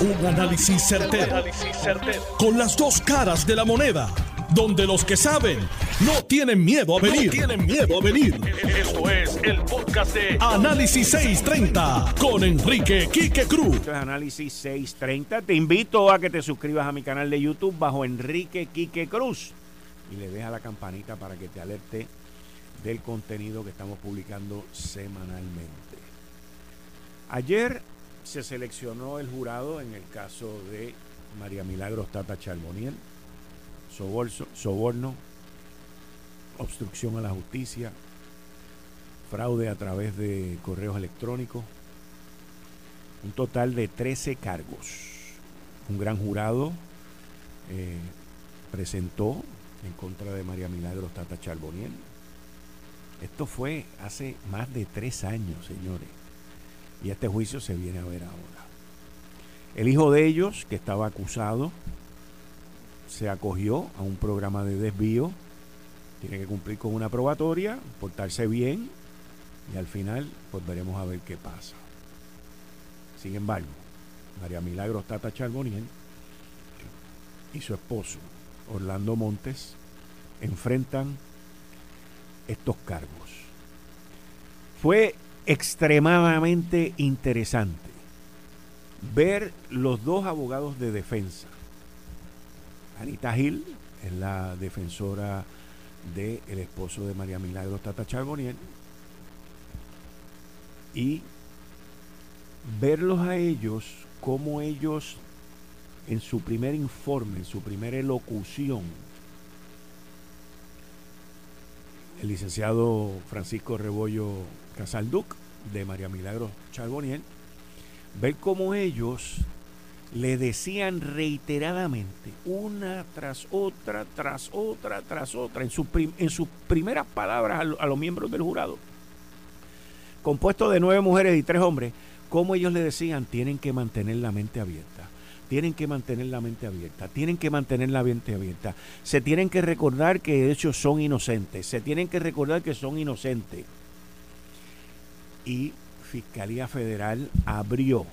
Un análisis certero, Con las dos caras de la moneda. Donde los que saben no tienen miedo a venir. tienen miedo a venir. Esto es el podcast de Análisis 630 con Enrique Quique Cruz. Esto es Análisis 630. Te invito a que te suscribas a mi canal de YouTube bajo Enrique Quique Cruz. Y le deja la campanita para que te alerte del contenido que estamos publicando semanalmente. Ayer se seleccionó el jurado en el caso de María Milagros Tata Charboniel, soborno, obstrucción a la justicia, fraude a través de correos electrónicos, un total de 13 cargos. Un gran jurado eh, presentó en contra de María Milagros Tata Charboniel. Esto fue hace más de tres años, señores. Y este juicio se viene a ver ahora. El hijo de ellos, que estaba acusado, se acogió a un programa de desvío. Tiene que cumplir con una probatoria, portarse bien y al final pues veremos a ver qué pasa. Sin embargo, María Milagros Tata Charboniel y su esposo Orlando Montes enfrentan estos cargos. Fue extremadamente interesante ver los dos abogados de defensa. Anita Gil es la defensora del esposo de María Milagros Tata Charboniel y verlos a ellos como ellos en su primer informe, en su primera elocución, el licenciado Francisco Rebollo Casalduc de María Milagro Charboniel, ver cómo ellos le decían reiteradamente, una tras otra, tras otra, tras otra, en, en sus primeras palabras a, a, los miembros del jurado, compuesto de nueve mujeres y tres hombres, cómo ellos le decían, tienen que mantener la mente abierta tienen que mantener la mente abierta, tienen que mantener la mente abierta. Se tienen que recordar que ellos son inocentes, se tienen que recordar que son inocentes. Y Fiscalía Federal abrió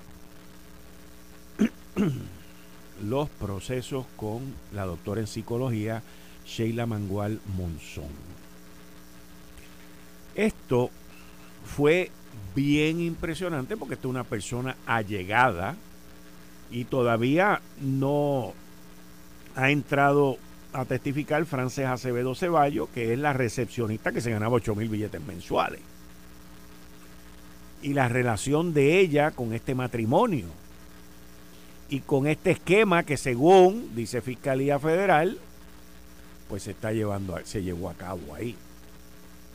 los procesos con la doctora en psicología Sheila Mangual Monzón. Esto fue bien impresionante porque esta es una persona allegada y todavía no ha entrado a testificar Frances Acevedo Ceballo, que es la recepcionista que se ganaba 8 mil billetes mensuales. Y la relación de ella con este matrimonio y con este esquema que según dice Fiscalía Federal, pues se está llevando, se llevó a cabo ahí,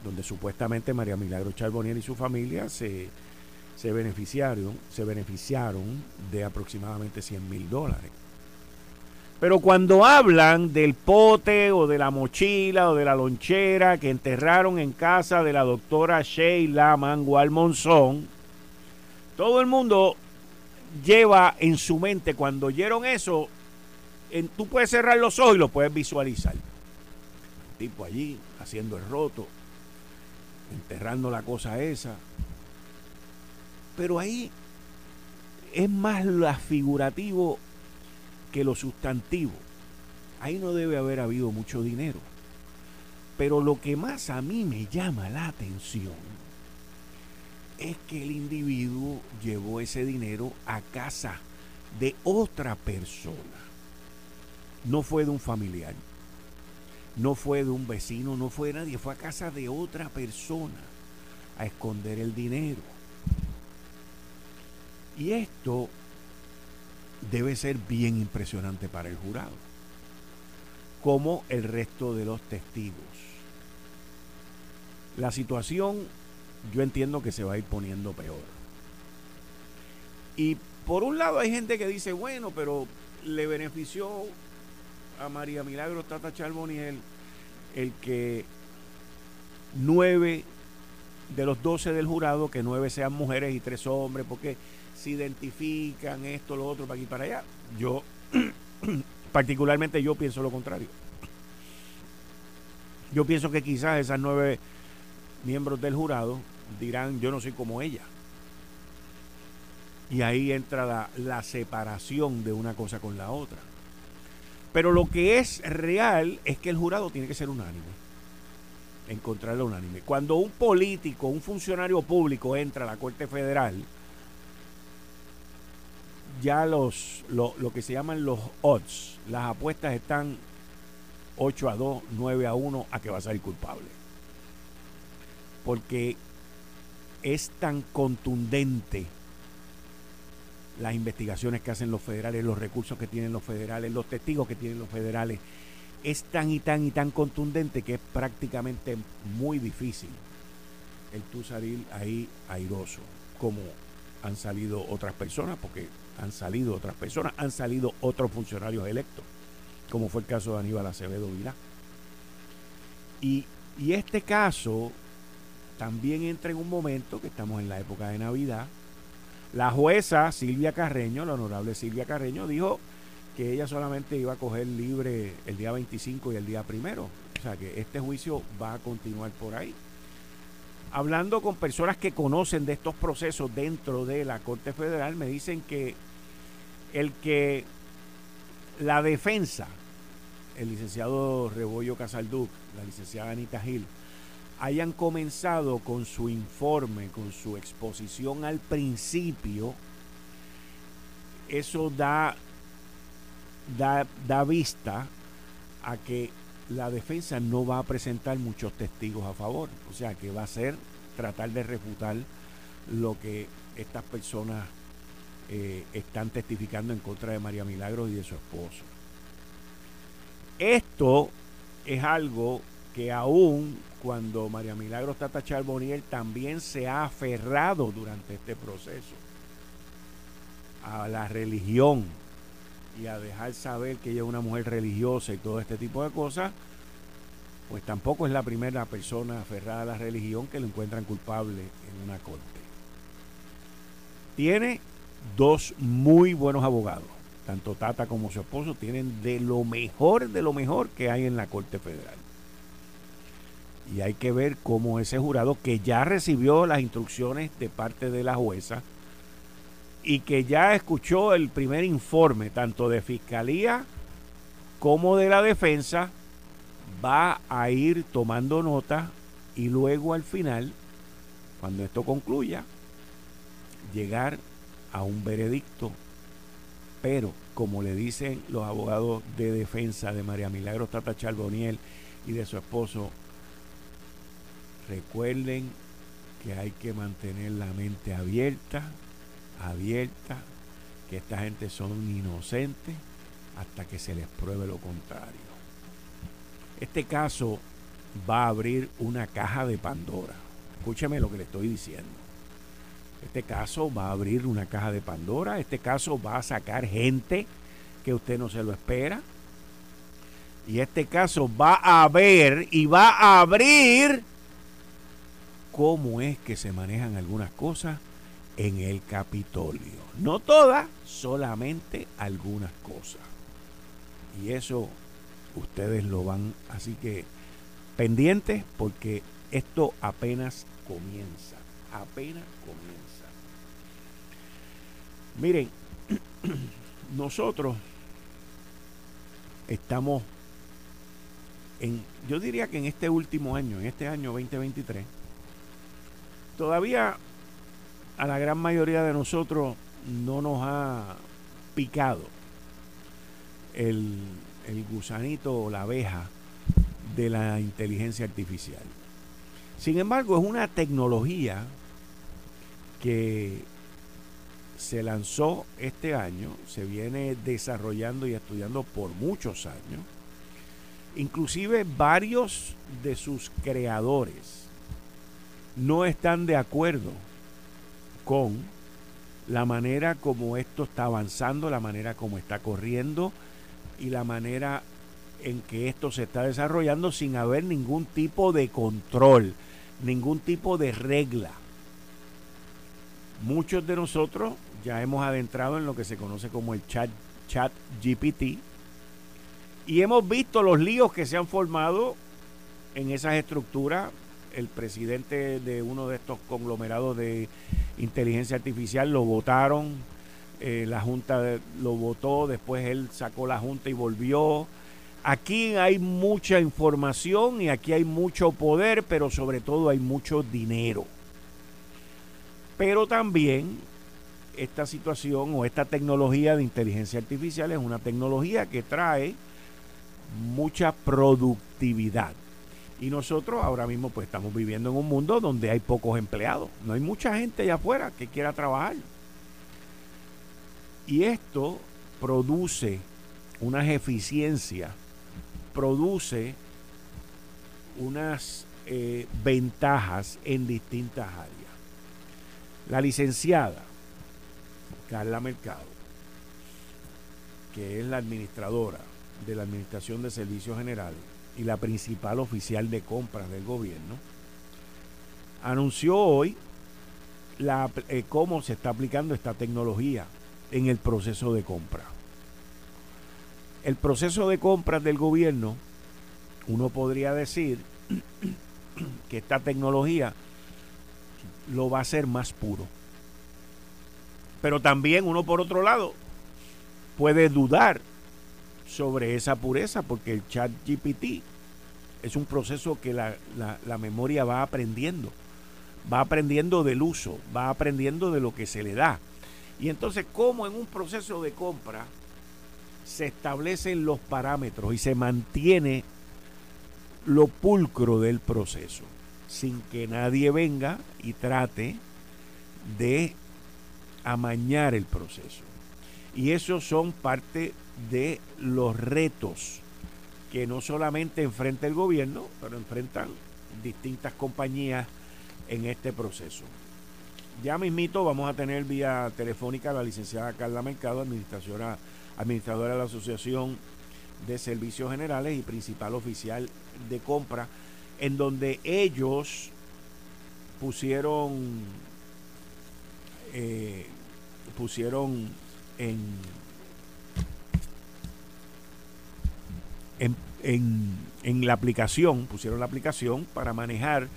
donde supuestamente María Milagro Charbonier y su familia se se beneficiaron, se beneficiaron de aproximadamente 100 mil dólares. Pero cuando hablan del pote o de la mochila o de la lonchera que enterraron en casa de la doctora Sheila Mangual Monzón, todo el mundo lleva en su mente, cuando oyeron eso, en, tú puedes cerrar los ojos y lo puedes visualizar. El tipo allí haciendo el roto, enterrando la cosa esa, pero ahí es más lo figurativo que lo sustantivo. Ahí no debe haber habido mucho dinero. Pero lo que más a mí me llama la atención es que el individuo llevó ese dinero a casa de otra persona. No fue de un familiar, no fue de un vecino, no fue de nadie, fue a casa de otra persona a esconder el dinero. Y esto debe ser bien impresionante para el jurado, como el resto de los testigos. La situación yo entiendo que se va a ir poniendo peor. Y por un lado hay gente que dice, bueno, pero le benefició a María Milagro Tata Charboniel el que nueve de los doce del jurado, que nueve sean mujeres y tres hombres, porque se identifican esto, lo otro, para aquí para allá. Yo, particularmente yo pienso lo contrario. Yo pienso que quizás esas nueve miembros del jurado dirán, yo no soy como ella. Y ahí entra la, la separación de una cosa con la otra. Pero lo que es real es que el jurado tiene que ser unánime. Encontrarlo unánime. Cuando un político, un funcionario público entra a la Corte Federal, ya los, lo, lo, que se llaman los odds, las apuestas están 8 a 2, 9 a 1 a que va a salir culpable. Porque es tan contundente las investigaciones que hacen los federales, los recursos que tienen los federales, los testigos que tienen los federales, es tan y tan y tan contundente que es prácticamente muy difícil el tú salir ahí airoso, como han salido otras personas, porque han salido otras personas, han salido otros funcionarios electos, como fue el caso de Aníbal Acevedo Vilá. Y, y este caso también entra en un momento que estamos en la época de Navidad, la jueza Silvia Carreño, la honorable Silvia Carreño, dijo que ella solamente iba a coger libre el día 25 y el día primero. O sea que este juicio va a continuar por ahí. Hablando con personas que conocen de estos procesos dentro de la Corte Federal, me dicen que el que la defensa, el licenciado Rebollo Casalduc, la licenciada Anita Gil, hayan comenzado con su informe, con su exposición al principio, eso da, da, da vista a que la defensa no va a presentar muchos testigos a favor. O sea, que va a ser tratar de refutar lo que estas personas eh, están testificando en contra de María Milagros y de su esposo. Esto es algo que aún cuando María Milagros Tata Charboniel también se ha aferrado durante este proceso a la religión y a dejar saber que ella es una mujer religiosa y todo este tipo de cosas, pues tampoco es la primera persona aferrada a la religión que lo encuentran culpable en una corte. Tiene dos muy buenos abogados, tanto Tata como su esposo tienen de lo mejor de lo mejor que hay en la Corte Federal. Y hay que ver cómo ese jurado, que ya recibió las instrucciones de parte de la jueza y que ya escuchó el primer informe, tanto de fiscalía como de la defensa, va a ir tomando nota y luego al final, cuando esto concluya, llegar a un veredicto. Pero, como le dicen los abogados de defensa de María Milagros Tata Charboniel y de su esposo Recuerden que hay que mantener la mente abierta, abierta, que esta gente son inocentes hasta que se les pruebe lo contrario. Este caso va a abrir una caja de Pandora. Escúcheme lo que le estoy diciendo. Este caso va a abrir una caja de Pandora. Este caso va a sacar gente que usted no se lo espera. Y este caso va a ver y va a abrir cómo es que se manejan algunas cosas en el Capitolio. No todas, solamente algunas cosas. Y eso ustedes lo van, así que pendientes porque esto apenas comienza, apenas comienza. Miren, nosotros estamos en, yo diría que en este último año, en este año 2023, todavía a la gran mayoría de nosotros no nos ha picado el, gusanito o la abeja de la inteligencia artificial. Sin embargo, es una tecnología que se lanzó este año, se viene desarrollando y estudiando por muchos años. Inclusive varios de sus creadores no están de acuerdo con la manera como esto está avanzando, la manera como está corriendo y la manera en que esto se está desarrollando sin haber ningún tipo de control, ningún tipo de regla. Muchos de nosotros ya hemos adentrado en lo que se conoce como el chat, chat GPT y hemos visto los líos que se han formado en esas estructuras el presidente de uno de estos conglomerados de inteligencia artificial lo votaron eh, la Junta lo votó, después él sacó la Junta y volvió. Aquí hay mucha información y aquí hay mucho poder, pero sobre todo hay mucho dinero. Pero también esta situación o esta tecnología de inteligencia artificial es una tecnología que trae mucha productividad. Y nosotros ahora mismo pues estamos viviendo en un mundo donde hay pocos empleados. No hay mucha gente allá afuera que quiera trabajar. Y esto produce unas eficiencias, produce unas eh, ventajas en distintas áreas. La licenciada Carla Mercado, que es la administradora de la Administración de Servicios Generales y la principal oficial de compras del gobierno, anunció hoy eh, cómo se está aplicando esta tecnología en el proceso de compra. El proceso de compras del gobierno, uno podría decir que esta tecnología lo va a hacer más puro. Pero también uno por otro lado puede dudar sobre esa pureza porque el chat GPT es un proceso que la, la, memoria va aprendiendo, va aprendiendo del uso, va aprendiendo de lo que se le da. Y entonces, como en un proceso de compra se establecen los parámetros y se mantiene lo pulcro del proceso, sin que nadie venga y trate de amañar el proceso. Y esos son parte de los retos que no solamente enfrenta el gobierno, pero enfrentan distintas compañías en este proceso. Ya mismito vamos a tener vía telefónica a la licenciada Carla Mercado, administradora, administradora de la Asociación de Servicios Generales y principal oficial de compra, en donde ellos pusieron eh, pusieron en, en, en la aplicación, pusieron la aplicación para manejar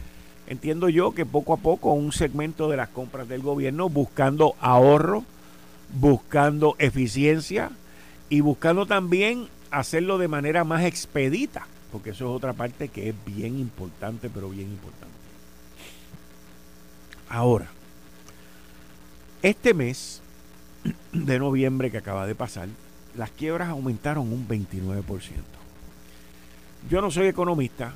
entiendo yo que poco a poco un segmento de las compras del gobierno buscando ahorro, buscando eficiencia y buscando también hacerlo de manera más expedita, porque eso es otra parte que es bien importante, pero bien importante. Ahora, este mes de noviembre que acaba de pasar, las quiebras aumentaron un 29%. Yo no soy economista,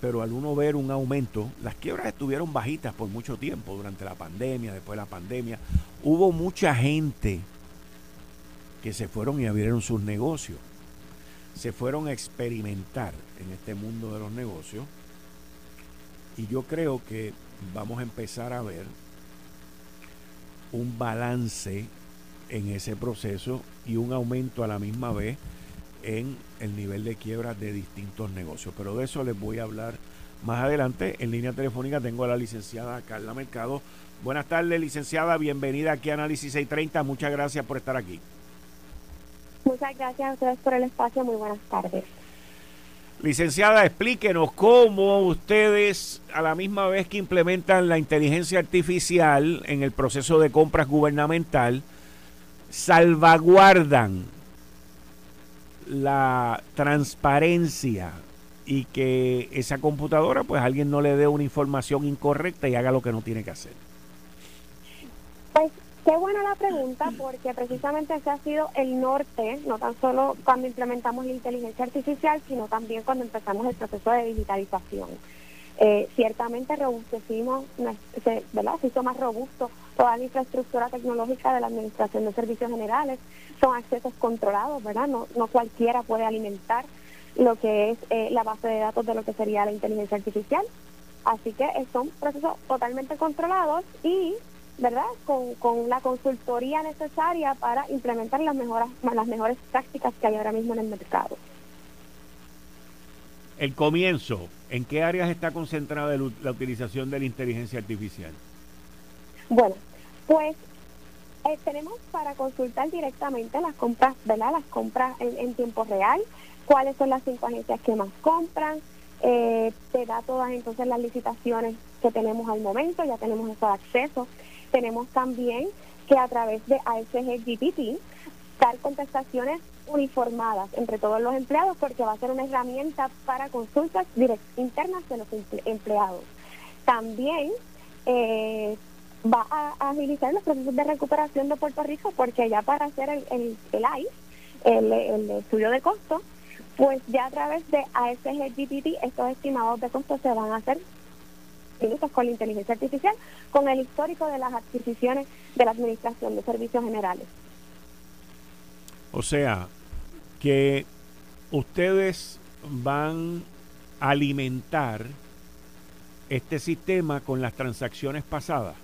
pero al uno ver un aumento, las quiebras estuvieron bajitas por mucho tiempo, durante la pandemia, después de la pandemia. Hubo mucha gente que se fueron y abrieron sus negocios, se fueron a experimentar en este mundo de los negocios. Y yo creo que vamos a empezar a ver un balance en ese proceso y un aumento a la misma vez en el nivel de quiebra de distintos negocios. Pero de eso les voy a hablar más adelante. En línea telefónica tengo a la licenciada Carla Mercado. Buenas tardes, licenciada. Bienvenida aquí a Análisis 630. Muchas gracias por estar aquí. Muchas gracias a ustedes por el espacio. Muy buenas tardes. Licenciada, explíquenos cómo ustedes, a la misma vez que implementan la inteligencia artificial en el proceso de compras gubernamental, salvaguardan la transparencia y que esa computadora pues alguien no le dé una información incorrecta y haga lo que no tiene que hacer? Pues qué buena la pregunta porque precisamente ese ha sido el norte, no tan solo cuando implementamos la inteligencia artificial, sino también cuando empezamos el proceso de digitalización. Eh, ciertamente robustecimos, ¿verdad? Se hizo más robusto toda la infraestructura tecnológica de la Administración de Servicios Generales. Son accesos controlados, ¿verdad? No, cualquiera puede alimentar lo que es eh, la base de datos de lo que sería la inteligencia artificial. Así que son procesos totalmente controlados y, ¿verdad? Con, con la consultoría necesaria para implementar las, mejoras, las mejores prácticas que hay ahora mismo en el mercado. El comienzo, ¿en qué áreas está concentrada la utilización de la inteligencia artificial? Bueno, pues eh, tenemos para consultar directamente las compras, ¿verdad? Las compras en, tiempo real, cuáles son las cinco agencias que más compran, eh, te da todas entonces las licitaciones que tenemos al momento, ya tenemos eso de acceso. Tenemos también que a través de ASG GPT dar contestaciones uniformadas entre todos los empleados porque va a ser una herramienta para consultas internas de los empleados. También eh, va a agilizar los procesos de recuperación de Puerto Rico porque ya para hacer el, el, el ICE, el, el estudio de costo, pues ya a través de ASG GPT estos estimados de costo se van a hacer con la inteligencia artificial, con el histórico de las adquisiciones de la Administración de Servicios Generales. O sea, que ustedes van a alimentar este sistema con las transacciones pasadas.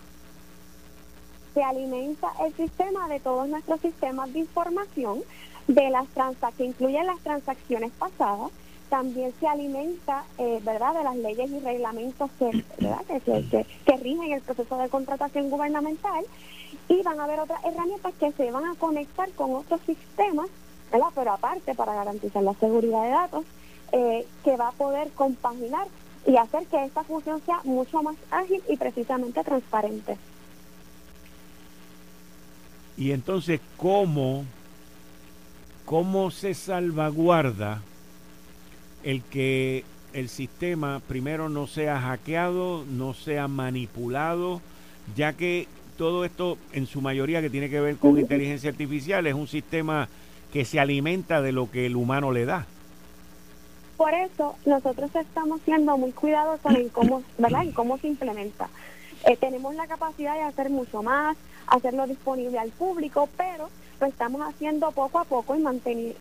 Se alimenta el sistema de todos nuestros sistemas de información de las que incluyen las transacciones pasadas también se alimenta, eh, ¿verdad?, de las leyes y reglamentos que, ¿verdad? Que, rigen el proceso de contratación gubernamental y van a haber otras herramientas que se van a conectar con otros sistemas, ¿verdad? Pero aparte, para garantizar la seguridad de datos, eh, que va a poder compaginar y hacer que esta función sea mucho más ágil y precisamente transparente. Y entonces, ¿cómo, cómo se salvaguarda? el que el sistema primero no sea hackeado, no sea manipulado, ya que todo esto en su mayoría que tiene que ver con inteligencia artificial es un sistema que se alimenta de lo que el humano le da. Por eso nosotros estamos siendo muy cuidadosos en cómo, ¿verdad? En cómo se implementa. Eh, tenemos la capacidad de hacer mucho más, hacerlo disponible al público, pero lo estamos haciendo poco a poco y, mantener,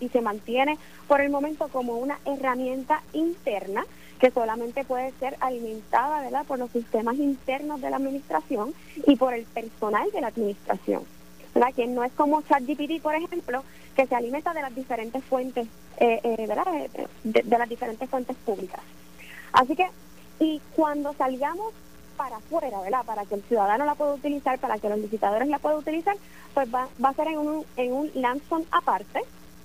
y, se mantiene por el momento como una herramienta interna que solamente puede ser alimentada ¿verdad? por los sistemas internos de la administración y por el personal de la administración. ¿Verdad? Que no es como ChatGPT, por ejemplo, que se alimenta de las diferentes fuentes, eh, eh, ¿verdad? De, de las diferentes fuentes públicas. Así que, y cuando salgamos para afuera, ¿verdad? Para que el ciudadano la pueda utilizar, para que los licitadores la puedan utilizar, pues va, va a ser en un, en un aparte,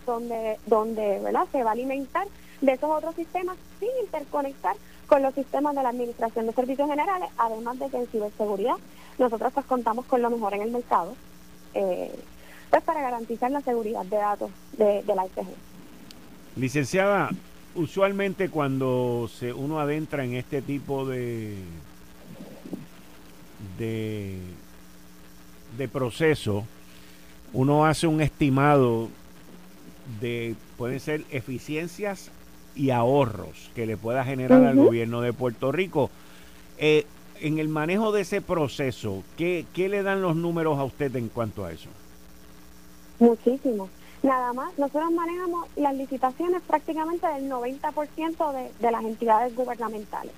donde, donde ¿verdad? se va a alimentar de esos otros sistemas sin interconectar con los sistemas de la Administración de Servicios Generales, además de que en ciberseguridad nosotros pues contamos con lo mejor en el mercado, eh, pues para garantizar la seguridad de datos de, de la ICG. Licenciada, usualmente cuando se, uno adentra en este tipo de, de, de proceso, uno hace un estimado de, pueden ser eficiencias y ahorros que le pueda generar al gobierno de Puerto Rico. Eh, en el manejo de ese proceso, ¿qué, ¿qué le dan los números a usted en cuanto a eso? Muchísimo. Nada más, nosotros manejamos las licitaciones prácticamente del 90% de, de las entidades gubernamentales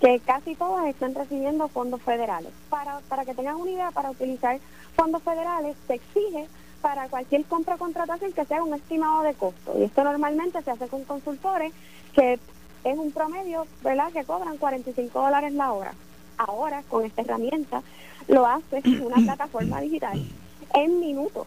que casi todas están recibiendo fondos federales. Para, para que tengan una idea, para utilizar fondos federales se exige para cualquier compra o contratación que sea un estimado de costo. Y esto normalmente se hace con consultores que es un promedio, ¿verdad?, que cobran 45 dólares la hora. Ahora, con esta herramienta, lo hace una plataforma digital en minutos.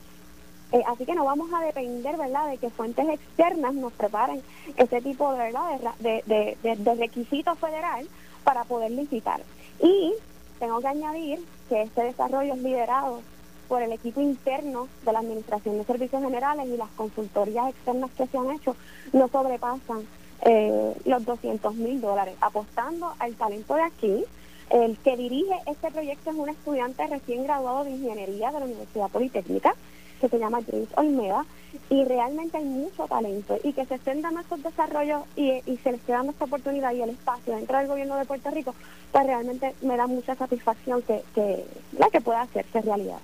Eh, así que no vamos a depender, ¿verdad?, de que fuentes externas nos preparen ese tipo de, ¿verdad? de, de, de, de requisito federal para poder licitar. Y tengo que añadir que este desarrollo es liderado por el equipo interno de la Administración de Servicios Generales y las consultorías externas que se han hecho no sobrepasan eh, los 200 mil dólares, apostando al talento de aquí. El que dirige este proyecto es un estudiante recién graduado de Ingeniería de la Universidad Politécnica, que se llama James Olmeda, y realmente hay mucho talento y que se estén dando estos desarrollos y, se les esté dando esta oportunidad y el espacio dentro del gobierno de Puerto Rico, pues realmente me da mucha satisfacción que, que, la que pueda hacerse realidad.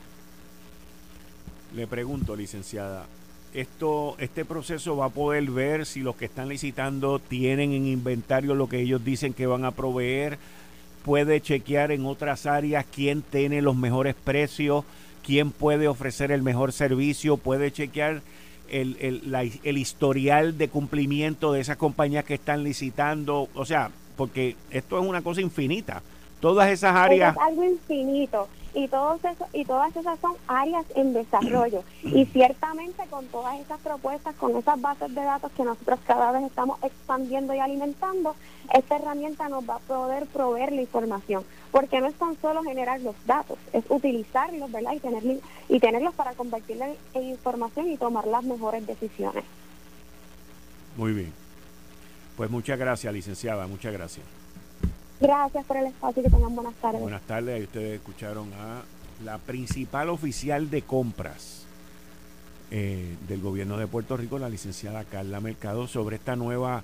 Le pregunto, licenciada, esto, este proceso va a poder ver si los que están licitando tienen en inventario lo que ellos dicen que van a proveer, puede chequear en otras áreas quién tiene los mejores precios quién puede ofrecer el mejor servicio, puede chequear el, el, historial de cumplimiento de esas compañías que están licitando, o sea, porque esto es una cosa infinita. Todas esas áreas... Es algo infinito. Y todos eso, y todas esas son áreas en desarrollo. Y ciertamente con todas esas propuestas con esas bases de datos que nosotros cada vez estamos expandiendo y alimentando esta herramienta nos va a poder proveer la información. Porque no es tan solo generar los datos es utilizarlos verdad y tener, y tenerlos para convertirlos en información y tomar las mejores decisiones. Muy bien. Pues muchas gracias licenciada muchas gracias Gracias por el espacio que tengan buenas tardes. Buenas tardes, ustedes escucharon a la principal oficial de compras eh, del gobierno de Puerto Rico, la licenciada Carla Mercado, sobre esta nueva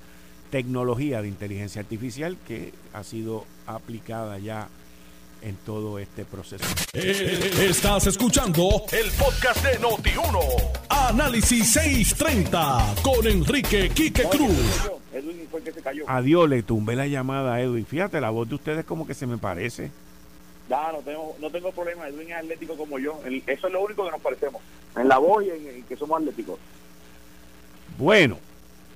tecnología de inteligencia artificial que ha sido aplicada ya en todo este proceso. Eh, estás escuchando el podcast de Noti1. Análisis 630 con Enrique Quique Cruz. Edwin fue el que se cayó. Adiós, le tumbé la llamada a Edwin. Fíjate, la voz de ustedes como que se me parece. Ya, no tengo, no tengo problema. Edwin es atlético como yo. eso es lo único que nos parecemos. En la voz y en, que somos atléticos. Bueno,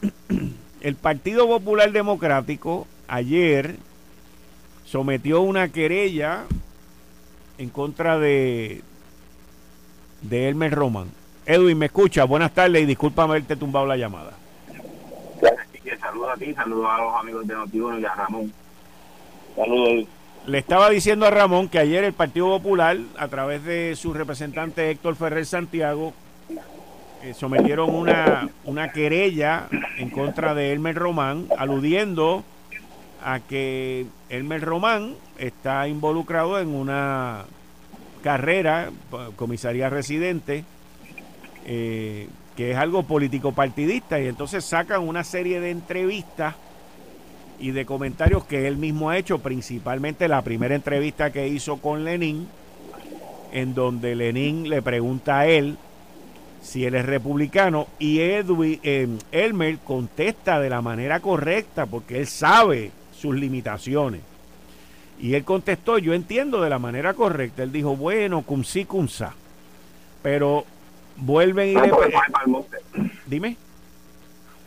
el Partido Popular Democrático ayer sometió una querella en contra de de Elmer Roman. Edwin, ¿me escucha? Buenas tardes y discúlpame haberte tumbado la llamada. Saludos a ti, saludos a los amigos de Notiuno y a Ramón. Saludos. Le estaba diciendo a Ramón que ayer el Partido Popular, a través de su representante Héctor Ferrer Santiago, eh, sometieron una, una querella en contra de Elmer Román, aludiendo a que Elmer Román está involucrado en una carrera, comisaría residente, eh, que es algo político partidista, y entonces sacan una serie de entrevistas y de comentarios que él mismo ha hecho, principalmente la primera entrevista que hizo con Lenin, en donde Lenin le pregunta a él si él es republicano y Edwin eh, Elmer contesta de la manera correcta porque él sabe sus limitaciones. Y él contestó, yo entiendo de la manera correcta. Él dijo, bueno, cum sí, cum sa. Pero vuelven y le... Dime.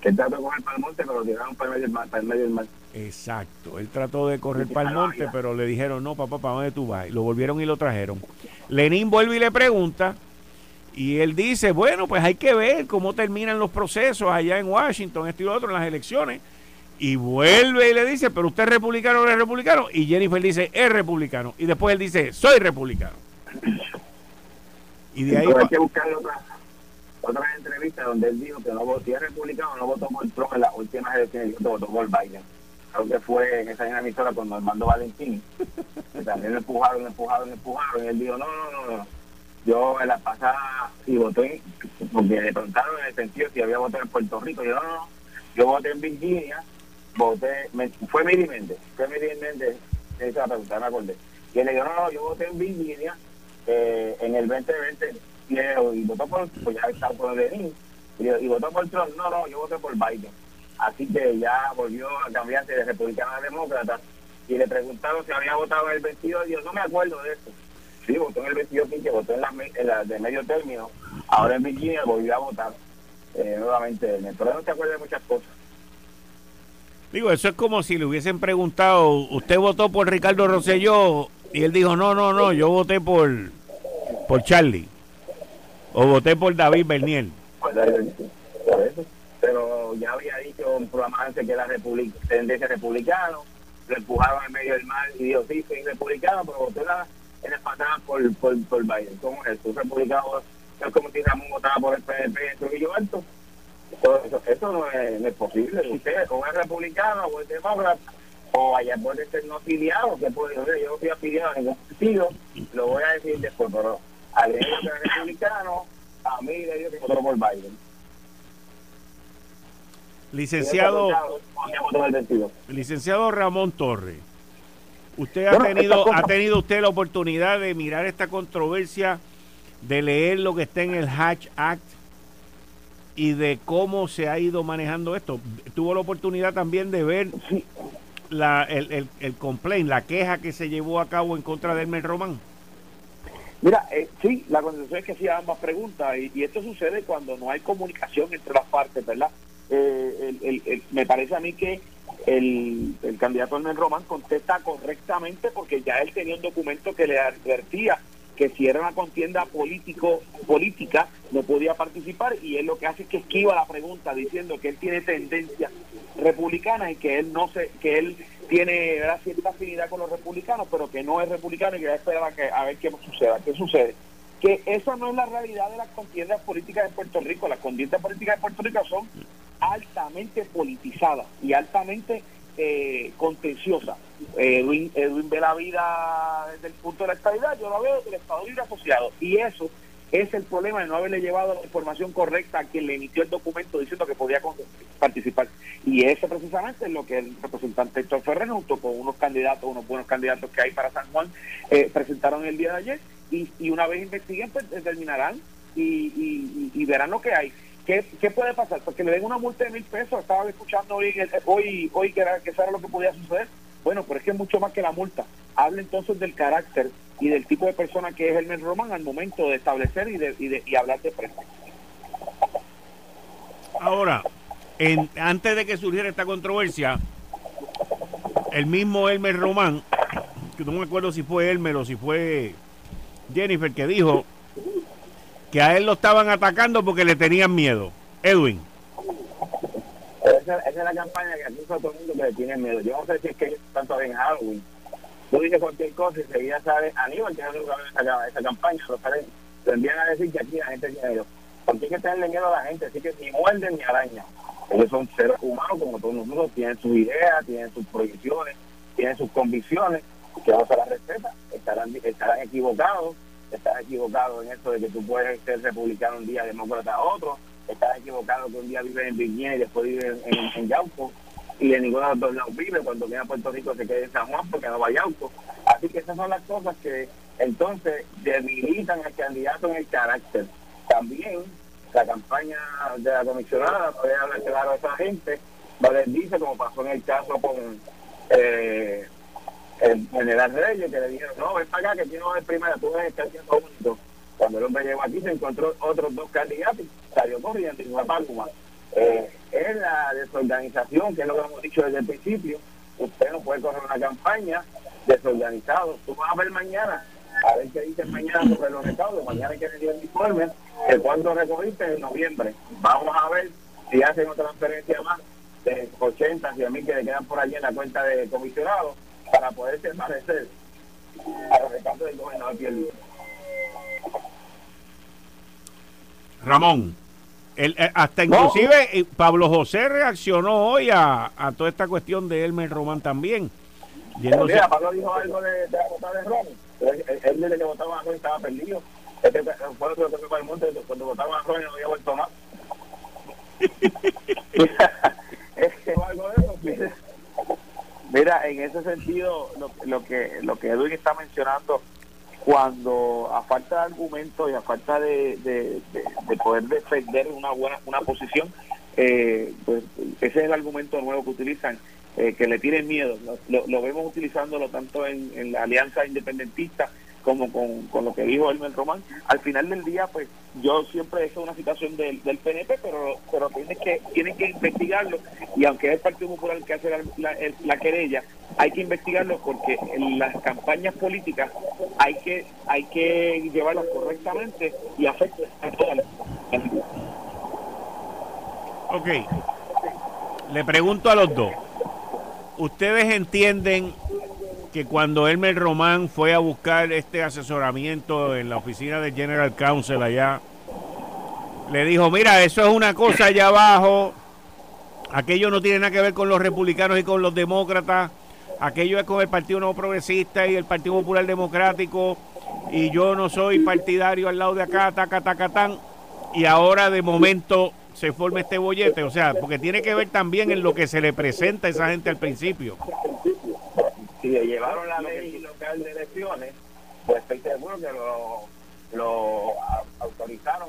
Que trató de coger para el monte, pero lo tiraron para el medio del mar. Exacto. Él trató de correr para el monte, pero le dijeron, no, papá, ¿para dónde tú vas? Y lo volvieron y lo trajeron. Lenin vuelve y le pregunta, y él dice, bueno, pues hay que ver cómo terminan los procesos allá en Washington, esto y lo otro, en las elecciones. Y vuelve y le dice, pero usted es republicano o no es republicano. Y Jennifer dice, es republicano. Y después él dice, soy republicano. Y de ahí... hay que buscar otra, otra entrevista donde él dijo que no votó, si es republicano, no votó por Trump en las últimas elecciones, votó por Biden. Creo que fue en esa misma emisora cuando Armando Valentín, que también le empujaron, empujaron, empujaron. Y él dijo, no, no, no, no. Yo en la pasada, si voté, porque le preguntaron en el sentido si había votado en Puerto Rico. Yo, no, no, yo voté en Virginia, voté, fue Miri Méndez, fue Miri Méndez, esa pregunta, me acordé. Y él le dijo, no, no, yo voté en Virginia eh, en el 2020 y, votó por, pues ya estaba por Lenin, y, y votó por Trump, no, no, yo voté por Biden. Así que ya volvió a cambiarse de republicano a demócrata y le preguntaron si había votado en el 22 y yo no me acuerdo de eso. Sí, votó en el 22 que votó en la, de medio término, ahora en Virginia volvió a votar eh, nuevamente. Pero no se acuerda de muchas cosas. Digo, eso es como si le hubiesen preguntado, ¿usted votó por Ricardo Rosselló? Y él dijo, no, no, no, yo voté por, por Charlie. O voté por David Bernier. Pero ya había dicho un programa antes que era republic tendencia republicano, lo empujaron en medio del mar y dijo, sí, soy republicano, pero voté la, en el por, por, por Biden. ¿Cómo es eso? republicano es como si Ramón votaba por el en Trujillo Alto eso, eso no, es, no, es, posible. Usted o es republicano o es demócrata o allá puede ser no afiliado, que puede, yo no estoy afiliado en ningún sentido, lo voy a decir después, pero al que es republicano, a mí le digo que votó por Biden. Licenciado, licenciado Ramón Torres, usted ha tenido ha tenido usted la oportunidad de mirar esta controversia, de leer lo que está en el Hatch Act y de cómo se ha ido manejando esto. Tuvo la oportunidad también de ver la, el, el, el complaint, la queja que se llevó a cabo en contra de Hermes Román. Mira, eh, sí, la constitución es que hacía ambas preguntas y, esto sucede cuando no hay comunicación entre las partes, ¿verdad? Eh, el, me parece a mí que el, candidato Hermes Román contesta correctamente porque ya él tenía un documento que le advertía que si era una contienda político política no podía participar y él lo que hace es que esquiva la pregunta diciendo que él tiene tendencia republicana y que él no se que él tiene cierta afinidad con los republicanos pero que no es republicano y que va a esperar a, que, a ver qué suceda qué sucede. Que esa no es la realidad de las contiendas políticas de Puerto Rico. Las contiendas políticas de Puerto Rico son altamente politizadas y altamente eh, contenciosa. Edwin, ve la vida desde el punto de la estabilidad, yo la veo desde el Estado Libre Asociado. Y eso es el problema de no haberle llevado la información correcta a quien le emitió el documento diciendo que podía participar. Y eso precisamente es lo que el representante Héctor Ferrer, junto con unos candidatos, unos buenos candidatos que hay para San Juan, eh, presentaron el día de ayer. Y, y una vez investiguen, pues determinarán y, y verán lo que hay. ¿Qué, puede pasar? Porque le den una multa de mil pesos. Estaba escuchando hoy, hoy, hoy que, era, que eso era lo que podía suceder. Bueno, pero es que es mucho más que la multa. Hable entonces del carácter y del tipo de persona que es el Román al momento de establecer y, de, y, hablar de frente. Ahora, antes de que surgiera esta controversia, el mismo Elmer Román, que no me acuerdo si fue Elmer o si fue Jennifer, que dijo que a él lo estaban atacando porque le tenían miedo. Edwin. Esa, es la campaña que aquí todo el mundo que le tiene miedo. Yo no sé si es que todavía en Halloween. Tú dices cualquier cosa y seguida sabe, Aníbal tiene que esa, esa campaña, lo te envían a decir que aquí la gente tiene miedo. Porque hay que tenerle miedo a la gente, así que ni muerden ni arañan. Ellos son seres humanos como todos nosotros, tienen sus ideas, tienen sus proyecciones, tienen sus convicciones, que no se las respeta, estarán, estarán equivocados, estás equivocado en eso de que tú puedes ser republicano un día, demócrata otro, estás equivocado que un día vives en Virginia y después vives en, en, Yauco, y de ninguno de los dos lados vive, cuando viene a Puerto Rico se queda en San Juan porque no va a Yauco. Así que esas son las cosas que entonces debilitan al candidato en el carácter. También la campaña de la comisionada, no a hablar claro a esa gente, les dice, como pasó en el caso con... Eh, el general Reyes, que le dijeron, no, ven para acá, que tiene el primera, tú ves estar haciendo único. Cuando el hombre llegó aquí, se encontró otros dos candidatos, salió corriendo y fue a eh, es la desorganización, que es lo que hemos dicho desde el principio. Usted no puede correr una campaña desorganizado. Tú vas a ver mañana, a ver qué dicen mañana sobre los recaudos. Mañana hay que rendir el informe de cuándo recogiste en noviembre. Vamos a ver si hacen otra transferencia más de 80, a mí que le quedan por allí en la cuenta de comisionado para poder permanecer a los recados del gobernador Pierluisi. Ramón, el, eh, hasta inclusive eh, Pablo José reaccionó hoy a, a, toda esta cuestión de Elmer Román también. Pero mira, Pablo dijo algo de, de la votada de Ron. Él, él, desde que votaba a Ron estaba perdido. Este fue lo que fue para el monte cuando votaba a Ron no había vuelto más. es que algo de eso. Mira, en ese sentido, lo, lo, que lo que Edwin está mencionando, cuando a falta de argumentos y a falta de, de, poder defender una buena una posición, eh, pues ese es el argumento nuevo que utilizan, eh, que le tienen miedo. Lo, lo, vemos utilizándolo tanto en, en la alianza independentista como con, con lo que dijo Elmer Román. Al final del día, pues yo siempre hecho una situación del, del PNP, pero pero tiene que tiene que investigarlo y aunque es el Partido Popular el que hace la, la, querella, hay que investigarlo porque en las campañas políticas hay que hay que llevarlas correctamente y afecta a todas las Ok. Le pregunto a los dos. ¿Ustedes entienden que cuando Elmer Román fue a buscar este asesoramiento en la oficina del General Counsel allá, le dijo, mira, eso es una cosa allá abajo, aquello no tiene nada que ver con los republicanos y con los demócratas, aquello es con el Partido No Progresista y el Partido Popular Democrático, y yo no soy partidario al lado de acá, taca, taca, tan, y ahora de momento se forma este bollete, o sea, porque tiene que ver también en lo que se le presenta a esa gente al principio si le llevaron la ley local de elecciones, pues estoy seguro que lo, lo autorizaron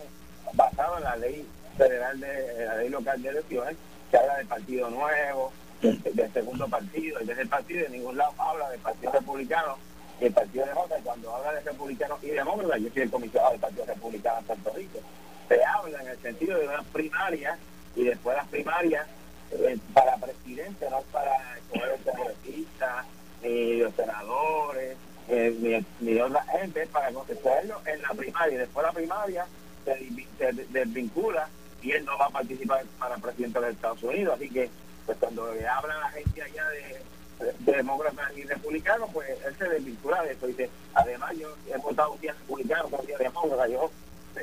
basado en la ley federal de la ley local de elecciones, que habla del Partido Nuevo, del, segundo partido, el partido de ningún lado habla del Partido Republicano y el Partido Demócrata, y cuando habla de republicanos y demócratas, yo soy el comisionado del Partido Republicano en Puerto Rico, se habla en el sentido de unas primarias y después las primarias eh, para presidente, no para el poder progresista, ni los senadores, eh, ni, de otra gente para contestarlo en la primaria. Después de la primaria se, desvincula y él no va a participar para presidente de Estados Unidos. Así que pues cuando le habla la gente allá de, demócratas y republicanos, pues él se desvincula de eso. Dice, además yo he votado un día republicano, un día demócrata, yo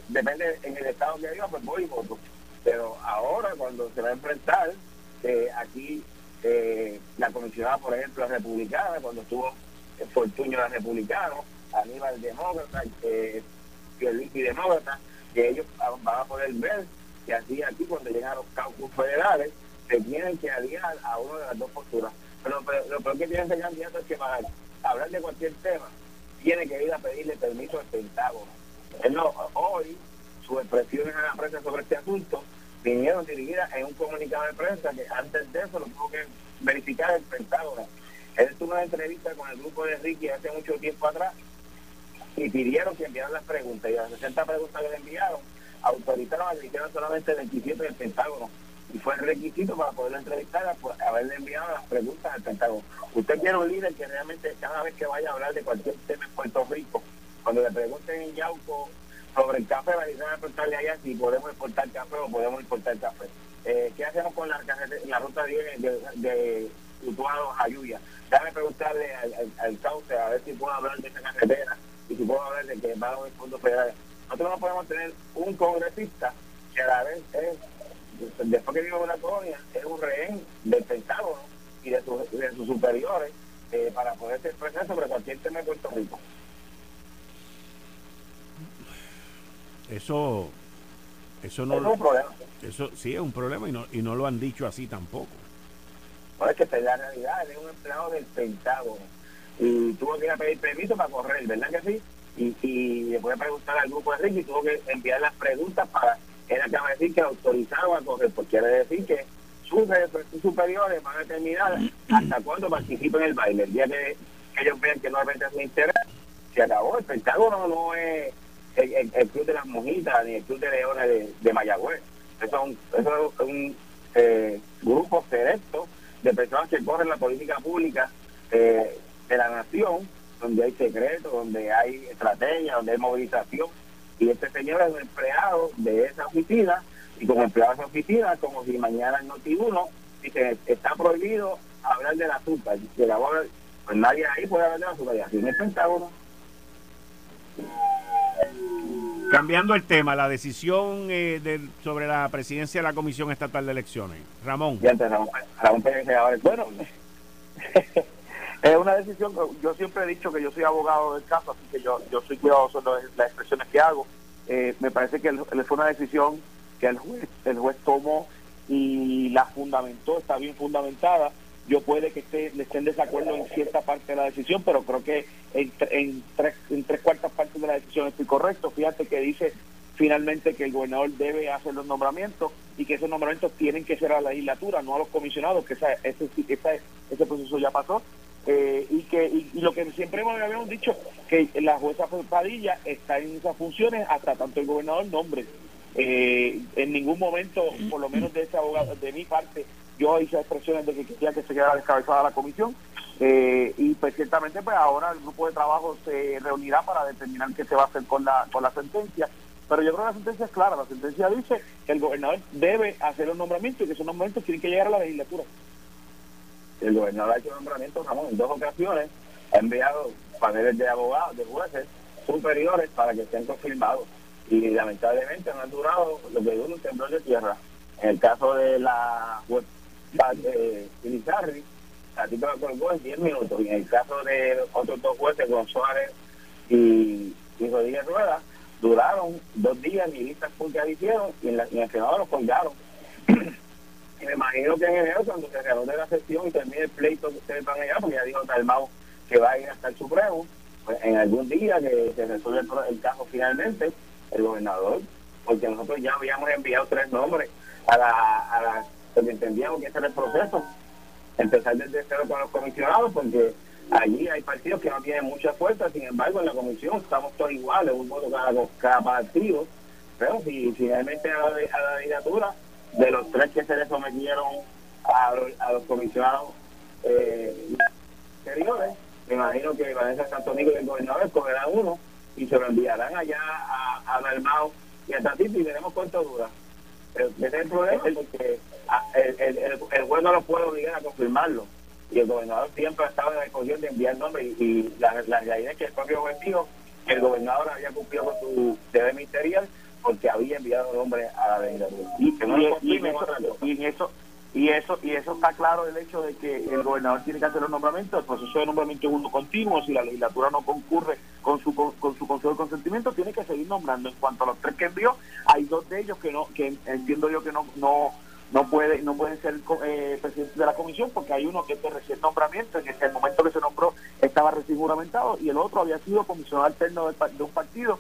depende en el estado que viva, pues voy y voto. Pero ahora cuando se va a enfrentar, eh, aquí eh, la comisionada, por ejemplo, republicana, cuando estuvo Fortuño la republicano, Aníbal demócrata, eh, y demócrata, que ellos van a poder ver que así aquí cuando llegan a los cálculos federales se tienen que aliar a una de las dos posturas. Pero, lo peor que tiene ese candidato es que para hablar de cualquier tema tiene que ir a pedirle permiso al Pentágono. Hoy sus expresiones a la prensa sobre este asunto vinieron dirigidas en un comunicado de prensa que antes de eso lo tuvo que verificar el Pentágono. Él tuvo una entrevista con el grupo de Ricky hace mucho tiempo atrás y pidieron que enviaran las preguntas y las 60 preguntas que le enviaron autorizaron a que hicieran solamente 27 del Pentágono y fue el requisito para poder entrevistar pues, haberle enviado las preguntas al Pentágono. Usted quiere un líder que realmente cada vez que vaya a hablar de cualquier tema en Puerto Rico, cuando le pregunten en Yauco sobre el café, va a preguntarle allá si podemos importar café o podemos importar café. Eh, ¿Qué hacemos con la, la ruta 10 de, de a Yuya? Déjame preguntarle al, al, cauce a ver si puedo hablar de esa carretera y si puedo hablar de que va a los fondos federales. Nosotros no podemos tener un congresista que a la vez es, después que vive en la colonia, es un rehén del Pentágono y de, de sus superiores eh, para poderse expresar sobre cualquier tema de Puerto Rico. Eso, eso no. Es un problema. Eso sí es un problema y no, y no lo han dicho así tampoco. No es que la realidad, él es un empleado del Pentágono y tuvo que ir a pedir permiso para correr, ¿verdad que sí? Y, y después de preguntar al grupo de Ricky, tuvo que enviar las preguntas para, él acaba de decir que autorizaba a correr, porque quiere decir que sus, superiores van a determinar hasta cuándo participa en el baile. El día que, ellos vean que no hay su interés, se acabó. El Pentágono no es el, Club de las Mojitas ni el Club de Leones de, Mayagüez. Eso es un, eso eh, grupo selecto de personas que corren la política pública eh, de la nación, donde hay secretos, donde hay estrategia, donde hay movilización. Y este señor es un empleado de esa oficina, y como empleado de esa oficina, como si mañana en Noti1 dice, está prohibido hablar del azúcar. Y la pues nadie ahí puede hablar del azúcar, y así en el Pentágono. Cambiando el tema, la decisión eh, sobre la presidencia de la Comisión Estatal de Elecciones. Ramón. Ya Ramón, Ramón Bueno, es una decisión yo siempre he dicho que yo soy abogado del caso, así que yo, yo soy cuidadoso de las expresiones que hago. Eh, me parece que fue una decisión que el juez, el juez tomó y la fundamentó, está bien fundamentada yo puede que esté, le estén desacuerdo en cierta parte de la decisión, pero creo que en, en, tres, en tres cuartas partes de la decisión estoy correcto. Fíjate que dice finalmente que el gobernador debe hacer los nombramientos y que esos nombramientos tienen que ser a la legislatura, no a los comisionados, que esa, ese, ese proceso ya pasó. Eh, y que y, lo que siempre habíamos dicho, que la jueza Padilla está en esas funciones hasta tanto el gobernador nombre. Eh, en ningún momento, por lo menos de ese abogado, de mi parte, yo hice expresiones de que quería que se quedara descabezada la comisión eh, y pues ciertamente pues ahora el grupo de trabajo se reunirá para determinar qué se va a hacer con la, con la sentencia. Pero yo creo que la sentencia es clara, la sentencia dice que el gobernador debe hacer los nombramientos y que esos nombramientos tienen que llegar a la legislatura. El gobernador ha hecho nombramientos, Ramón, en dos ocasiones, ha enviado paneles de abogados, de jueces superiores para que estén confirmados y lamentablemente no han durado lo que dura un temblor de tierra. En el caso de la Ilizarri, a ti te lo colgó en 10 minutos. Y en el caso de otros dos jueces, González y, y Rodríguez Rueda, duraron dos días ni listas porque hicieron y en, el Senado los colgaron. y me imagino que en enero, cuando se de la sesión y termine el pleito que ustedes van allá, porque ya dijo Dalmau que va a ir hasta el Supremo, pues en algún día que se resuelve el, caso finalmente, el gobernador, porque nosotros ya habíamos enviado tres nombres a la, a la porque entendíamos que ese era el proceso, empezar desde cero con los comisionados, porque allí hay partidos que no tienen mucha fuerza, sin embargo en la comisión estamos todos iguales, un voto cada, cada partido, pero si finalmente a la, legislatura, de los tres que se le sometieron a, los comisionados eh, me imagino que Vanessa Santonico y el gobernador escogerán uno y se lo enviarán allá a, a Dalmao y a Tatito y veremos cuánto dura. Pero ese es el problema, el, el, el, el juez no lo puede obligar a confirmarlo. Y el gobernador siempre ha estado en la disposición de enviar nombres y, y la, la realidad es que el propio que el gobernador había cumplido con su deber ministerial porque había enviado nombres a la legislatura. Y, y, y, y en eso y eso y eso está claro el hecho de que el gobernador tiene que hacer los nombramientos el proceso de nombramiento es uno continuo si la legislatura no concurre con su con, su consejo de consentimiento tiene que seguir nombrando en cuanto a los tres que envió hay dos de ellos que no que entiendo yo que no no no puede no pueden ser eh, presidentes de la comisión porque hay uno que es de recién nombramiento en el momento que se nombró estaba recién juramentado y el otro había sido comisionado alterno de, de un partido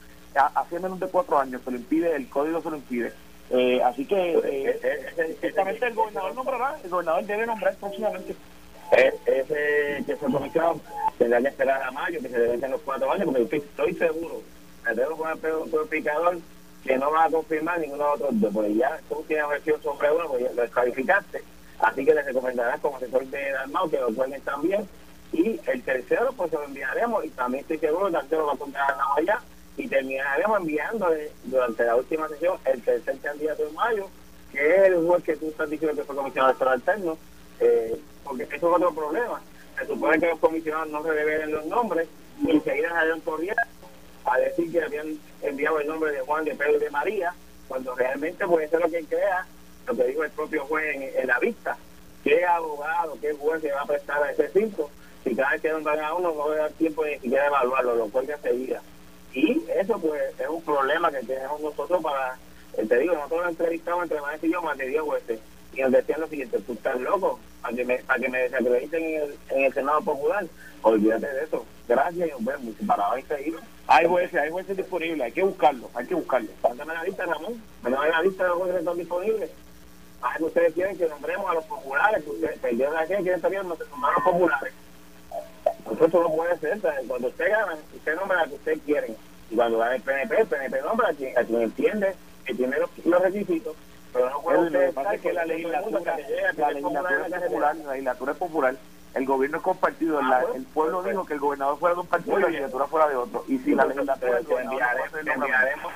hace menos de cuatro años se lo impide el código se lo impide eh, así que eh, eh, el gobernador nombrará, el gobernador debe nombrar próximamente. Ese que fue comisionado tendrá que esperar a mayo, que se deben en los cuatro años, porque estoy seguro, me debo con el picador que no va a confirmar ninguno de los otros dos, porque ya tú tienes versión sobre uno, pues ya lo descalificaste, así que les recomendarás como asesor de Dalmau que lo pueden también, y el tercero pues lo enviaremos, y también estoy seguro que el tercero va a contar allá, y terminaremos enviando durante la última sesión el tercer candidato de mayo, que es el juez que tú estás diciendo que fue comisionado de alterno, eh, porque eso es otro problema. Se supone que los comisionados no se revelen los nombres y seguirán salieron corriendo a decir que habían enviado el nombre de Juan, de Pedro y de María, cuando realmente puede ser lo que crea, lo que dijo el propio juez en, la vista, qué abogado, qué juez se va a prestar a ese cinco, si cada vez que nombran a uno no va a dar tiempo de siquiera evaluarlo, lo cual ya seguida. Y eso pues es un problema que tenemos nosotros para, eh, te digo, nosotros lo entrevistamos entre más y yo más de 10 veces y nos decían lo siguiente, tú estás loco para que me, para que me desacrediten en el, en el Senado Popular, olvídate de eso. Gracias y nos vemos. Para hoy seguimos. Hay jueces, hay jueces disponibles, hay que buscarlo, hay que buscarlo. Pántame la lista, Ramón, de los jueces están disponibles. Ah, que ustedes quieren que nombremos a los populares, que ustedes perdieron a quien quieren también los populares. Eso no puede ser. Cuando usted gana, usted nombra a que usted quiere. Y cuando gana el PNP, el PNP nombra a quien, a quien entiende que tiene los, requisitos. Pero no puede usted que la legislatura, la legislatura es popular, la legislatura es popular. El gobierno es compartido. Ah, el pueblo dijo que el gobernador fuera de un partido y la legislatura fuera de otro. Y si la legislatura enviaremos,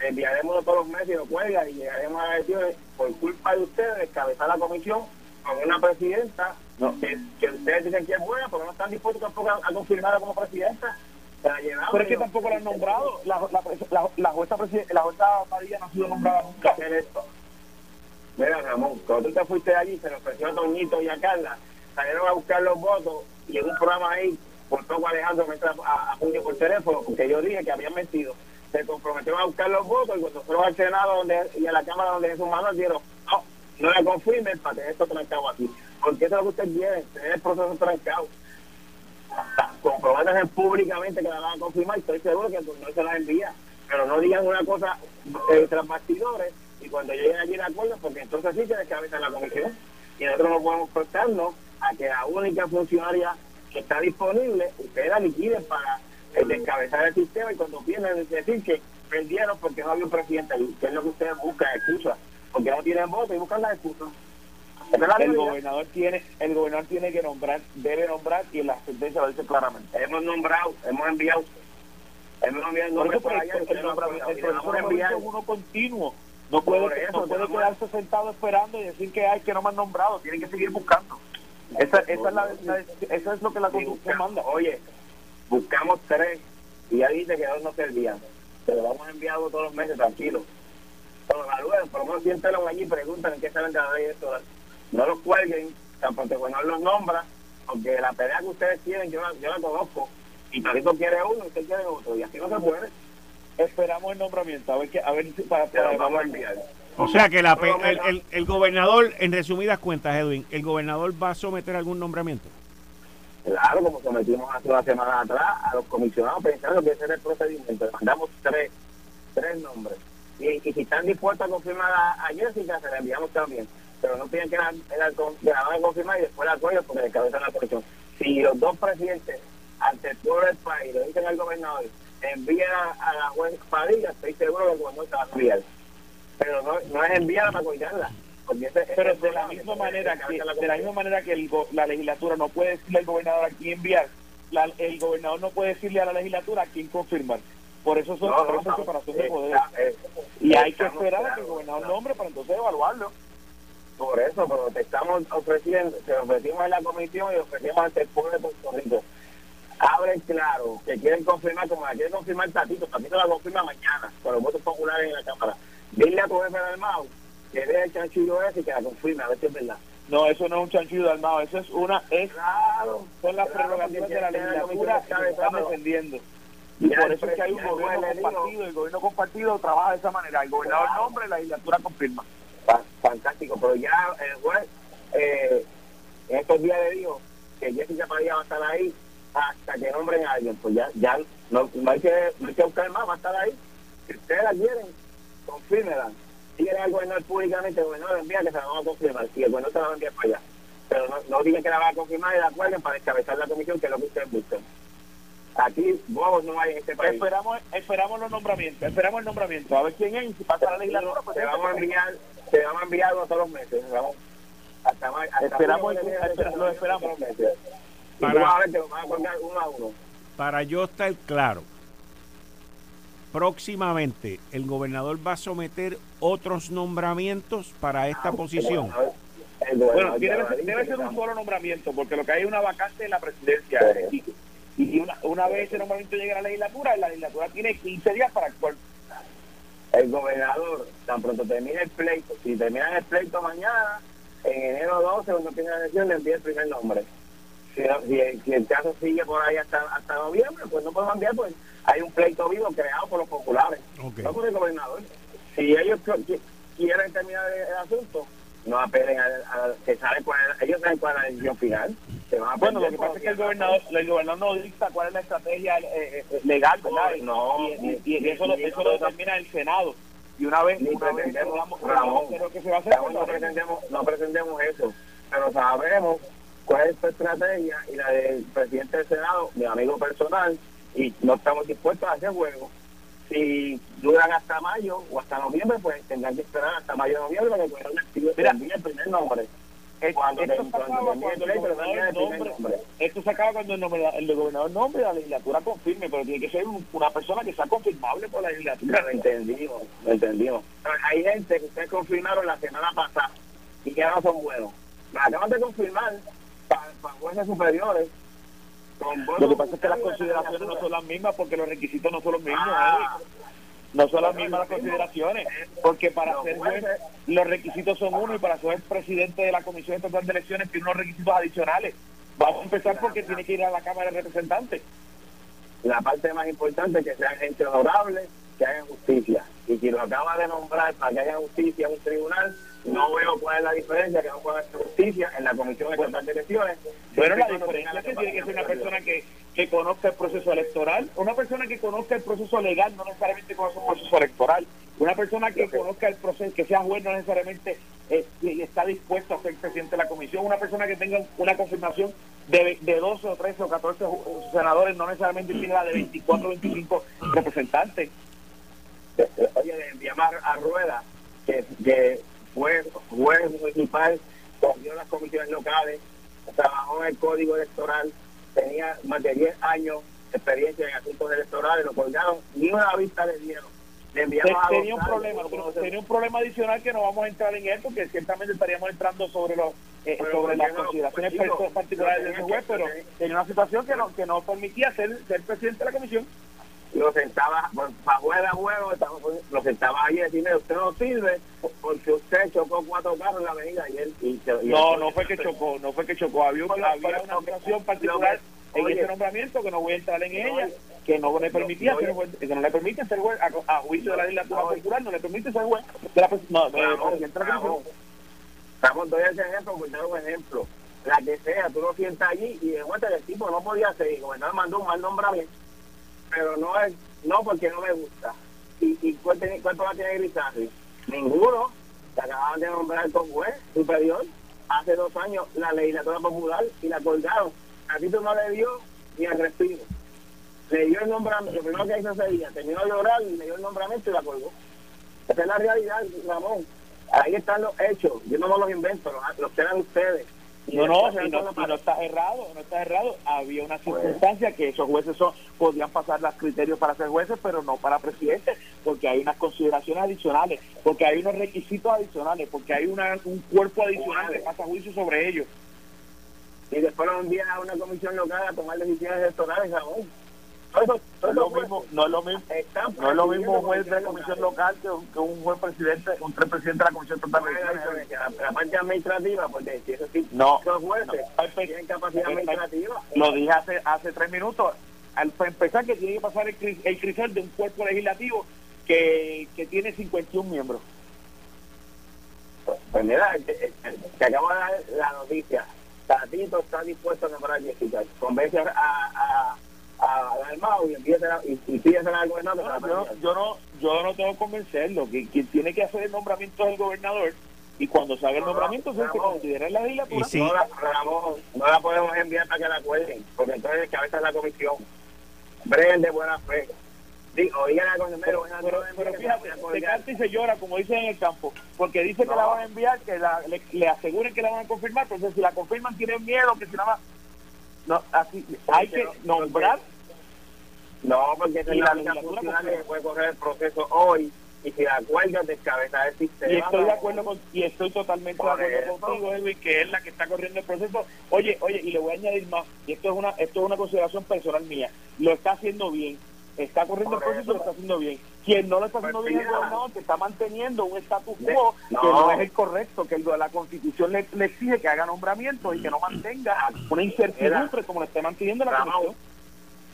enviaremos todos los meses y lo cuelga y llegaremos a decir por culpa de ustedes descabezar la comisión con una presidenta no. que, que, ustedes dicen que es buena, porque no están dispuestos tampoco a, a confirmarla como presidenta. Pero es que tampoco la han nombrado. La, la, la, la jueza, la jueza María no ha sido nombrada nunca. Mira, Ramón, cuando tú te fuiste allí, se lo ofreció a Toñito y a Carla, salieron a buscar los votos y en un programa ahí, por todo Alejandro me a, a puño por teléfono, porque yo dije que habían mentido. Se comprometieron a buscar los votos y cuando fueron al Senado donde, y a la Cámara donde Jesús Manuel dijeron, no, no le confirmen para tener esto trancado aquí. Porque eso es lo que usted quiere, tener el proceso trancado. Comprométanse públicamente que la van a confirmar estoy seguro que no se la envía. Pero no digan una cosa eh, tras y cuando lleguen allí de acuerdo, porque entonces sí se descabeza la comisión. Y nosotros no podemos prestarnos a que la única funcionaria que está disponible, ustedes la liquiden para eh, descabezar el sistema y cuando vienen decir que perdieron porque no había un presidente, que es lo que ustedes buscan, excusas porque no tienen voto y buscan las excusas. El gobernador tiene, el gobernador tiene que nombrar, debe nombrar y en la sentencia lo dice claramente. Hemos nombrado, hemos enviado, hemos enviado nombres para allá. El, el, uno continuo. No puede, eso, no puede quedarse sentado esperando y decir que hay que no me han nombrado, tienen que seguir buscando. Esa, esa, es, la, eso es lo que la Constitución manda. Oye, buscamos tres y ya dice que dos no servían. Pero vamos enviado todos los meses, tranquilo lo evalúen, por lo menos siéntenlo allí y preguntan en qué saben cada vez esto. No los cuelguen, tampoco no los nombra, porque la pelea que ustedes tienen yo la, yo la conozco. Y Tarito quiere uno y usted quiere otro, y así no se puede. Esperamos el nombramiento, a ver, que, a ver si para, para, vamos a enviar. O sea que la, el, el, el, gobernador, en resumidas cuentas, Edwin, ¿el gobernador va a someter algún nombramiento? Claro, como sometimos hace una semana atrás a los comisionados pensando que ese era el procedimiento. mandamos tres, tres nombres y, si están dispuestos a confirmar a, Jessica, se la enviamos también. Pero no piden que la, la, van a confirmar y después la acuerden porque le cabeza la comisión. Si los dos presidentes, ante el pueblo del país, le dicen al gobernador, envía a, la juez Padilla, estoy seguro que el gobernador se va a enviar. Pero no, no es enviarla para cuidarla. pero de la misma manera que de la misma manera que el, la legislatura no puede decirle al gobernador a quién enviar el gobernador no puede decirle a la legislatura a quién confirmar. Por eso son no, no, separación de poderes. y hay que esperar a que el gobernador nombre para entonces evaluarlo. Por eso, pero te estamos ofreciendo, te ofrecimos en la comisión y ofrecimos ante el pueblo de Puerto Rico. Abre claro que quieren confirmar, como la quiere confirmar Tatito, Tatito la confirma mañana, con los votos populares en la Cámara. Dile a tu jefe de Mau que deje el chanchullo ese y que la confirme, a ver si es verdad. No, eso no es un chanchullo armado, eso es una, es, claro, son las prerrogativas de la legislatura que se están defendiendo. Y por eso es que hay un gobierno compartido, el gobierno compartido trabaja de esa manera, el gobernador nombre, la legislatura confirma. Fantástico, pero ya el juez eh, en estos días le dijo que Jessica Padilla va a estar ahí hasta que nombren a alguien, pues ya, ya no, hay que, no hay que buscar más, va a estar ahí. Si ustedes la quieren, confírmela digan al gobernador públicamente, el gobernador envía que se la vamos a confirmar, y el gobernador se la va a enviar para allá. Pero no, no digan que la va a confirmar y la acuerden para descabezar la comisión, que es lo que ustedes buscan. Aquí, bobos no hay en este país. Esperamos, esperamos los nombramientos, esperamos el nombramiento, a ver quién es, y si pasa la legislatura, pues se vamos a enviar, se vamos a enviar todos los meses, vamos, hasta, hasta esperamos, lo esperamos los meses. Para, a ver que lo van a colgar uno a uno. Para yo estar claro, próximamente el gobernador va a someter otros nombramientos para esta posición. Bueno, debe, ser un solo nombramiento, porque lo que hay es una vacante en la presidencia. Y, una, una, vez ese nombramiento llegue a la legislatura, la legislatura tiene 15 días para actuar. El gobernador, tan pronto termine el pleito, si termina el pleito mañana, en enero 12, cuando tiene la elección, le envía el primer nombre. Si, si, el caso sigue por ahí hasta, hasta noviembre, pues no podemos enviar, pues hay un pleito vivo creado por los populares, no por el gobernador. Si ellos quieren terminar el, asunto, no apelen a, que saben cuál ellos saben cuál es la decisión final. bueno, lo que pasa es que el gobernador, el gobernador no dicta cuál es la estrategia eh, eh, legal, ¿verdad? No, y, eso, lo, eso lo determina el Senado. Y una vez, ni una pretendemos, vez que se va a hacer, no, pretendemos, no pretendemos eso, pero sabemos cuál es su estrategia y la del presidente del Senado, mi amigo personal, y no estamos dispuestos a hacer juego. Si duran hasta mayo o hasta noviembre, pues tendrán que esperar hasta mayo o noviembre para que puedan activar el primer nombre. Cuando esto, se acaba cuando el nombre, esto se acaba cuando el, el gobernador nombre la legislatura confirme, pero tiene que ser una persona que sea confirmable por la legislatura. Lo entendimos, lo entendimos. hay gente que ustedes confirmaron la semana pasada y que ahora son buenos. Acaban de confirmar para, para jueces superiores lo que pasa es que las consideraciones no son las mismas porque los requisitos no son los mismos. Ah. No son las mismas las consideraciones, porque para ser juez los requisitos son uno y para ser presidente de la Comisión Estatal de Elecciones tiene unos requisitos adicionales. Vamos a empezar porque tiene que ir a la Cámara de Representantes. La parte más importante es que sean gente honorable, que hagan justicia. Y si lo acaba de nombrar para que haya justicia en un tribunal, no veo cuál es la diferencia que no pueda hacer justicia en la Comisión Estatal de Elecciones. Bueno, la diferencia es que tiene que ser una persona que, que conozca el proceso electoral, una persona que conozca el proceso legal, no necesariamente conoce un proceso electoral, una persona que conozca el proceso, que sea juez, no necesariamente eh, está dispuesto a ser presidente de la comisión, una persona que tenga una confirmación de, de 12 o 13 o 14 senadores, no necesariamente tiene la de 24 o 25 representantes. Oye, llamar a Rueda, que, que fue juez municipal, cogió las comisiones locales, trabajó en el código electoral, tenía más de 10 años de experiencia en asuntos electorales, lo colgaron, ni una vista le dieron. Le enviamos tenía un problema, tenía un problema adicional que no vamos a entrar en él porque ciertamente estaríamos entrando sobre los eh, sobre las consideraciones particulares del juez, pero tenía una situación que no que no permitía ser, ser presidente de la comisión lo sentaba, para jugar a juego, lo sentaba ahí y decirle, usted no sirve porque usted chocó cuatro carros en la avenida y él... Y, no, no fue que chocó, no fue que chocó, había, una, había una situación particular en ese nombramiento que no voy a entrar en ella, que no le permitía ser juez, que no le permite ser juez a, juicio de la legislatura popular, no le permite ser juez de la, no, no, Estamos doy ese ejemplo, pues dar un ejemplo. La que sea, tú lo sientas allí y de vuelta el tipo no podía seguir, gobernador mandó un mal nombramiento pero no es no porque no me gusta. ¿Y, y cuál, tiene, cuál tiene Grisarri? Ninguno. Se acababan de nombrar con juez superior hace dos años la legislatura popular y la colgaron. A tú no le dio ni el respiro. Le dio el nombramiento, lo primero que hizo ese día, terminó de orar y le dio el nombramiento y la colgó. Esa es la realidad, Ramón. Ahí están los hechos. Yo no me los invento, los, los ustedes. No, no, no, no está errado, no está errado. Había una circunstancia que esos jueces son, podían pasar los criterios para ser jueces, pero no para presidentes, porque hay unas consideraciones adicionales, porque hay unos requisitos adicionales, porque hay una, un cuerpo adicional que pasa juicio sobre ellos. Y después lo envían a una comisión local a tomar decisiones electorales aún. No es lo eso mismo, no es lo mismo, no es lo mismo un juez de presidiendo comisión local que un, que un juez presidente, un tres presidente de la comisión total de La, la parte administrativa, porque si eso sí, No, los jueces tienen capacidad administrativa. Lo dije hace hace tres minutos. Al empezar, que tiene que pasar el, el crisol de un cuerpo legislativo que, que tiene 51 miembros. Pues mira, te, te acabo de dar la noticia. Tatito está dispuesto a nombrar a Jessica. Convence a, a, a, Dalmau y y, y al gobernador. No, yo, no- yo no yo no tengo que convencerlo. Que quien tiene que hacer el nombramiento es el gobernador. Y cuando salga el nombramiento, se Ramón. considera en la legislatura. Y sí. No la, Ramón, no la podemos enviar para que la cuelguen, porque entonces el cabeza de la comisión. Breguen de buena fe. Digo, oigan a con Pero, fíjate, se canta y se llora, como dicen en el campo, porque dice que No. la van a enviar, que la, le, le aseguren que la van a confirmar, entonces si la confirman tienen miedo, que si nada más... No, así, hay que nombrar. No, porque es la legislatura que puede correr el proceso hoy y si la cuelgas descabeza el sistema. y estoy de acuerdo con, y estoy totalmente de acuerdo contigo Edwin que es la que está corriendo el proceso. Oye oye y le voy a añadir más y esto es una esto es una consideración personal mía. Lo está haciendo bien está corriendo el proceso y lo está haciendo bien. Quien no lo está haciendo Pues bien es el gobernador que está manteniendo un status quo no. que no es el correcto que el- la constitución le, le exige que haga nombramientos y que no mantenga una incertidumbre como le está manteniendo la comisión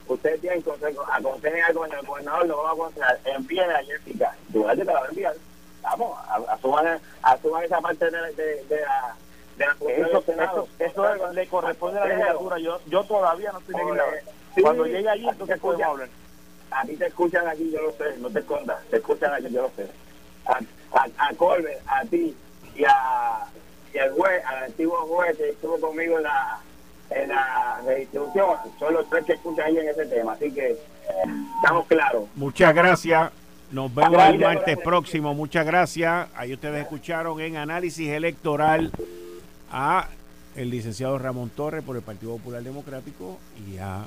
Ustedes tienen consejo, aconsejen al gobernador, el gobernador lo va a aconsejar, envíen a Jessica, Duarte te la va a enviar. Vamos, a- asuman, asuman esa parte de, de, de la de la función eso, eso, eso le corresponde a la legislatura. Yo yo todavía no estoy legislador sí, cuando llegue allí entonces podemos hablar A ti te escuchan aquí, yo lo sé, no te escondas, te escuchan aquí, yo lo sé. A, a, a Colbert, a ti y, a, y al juez, al antiguo juez que estuvo conmigo en la en la redistribución, son los tres que escuchan ahí en ese tema, así que estamos claros. Muchas gracias. Nos vemos Gracias. el martes próximo. Muchas gracias. Ahí ustedes escucharon en análisis electoral a el licenciado Ramón Torres por el Partido Popular Democrático y a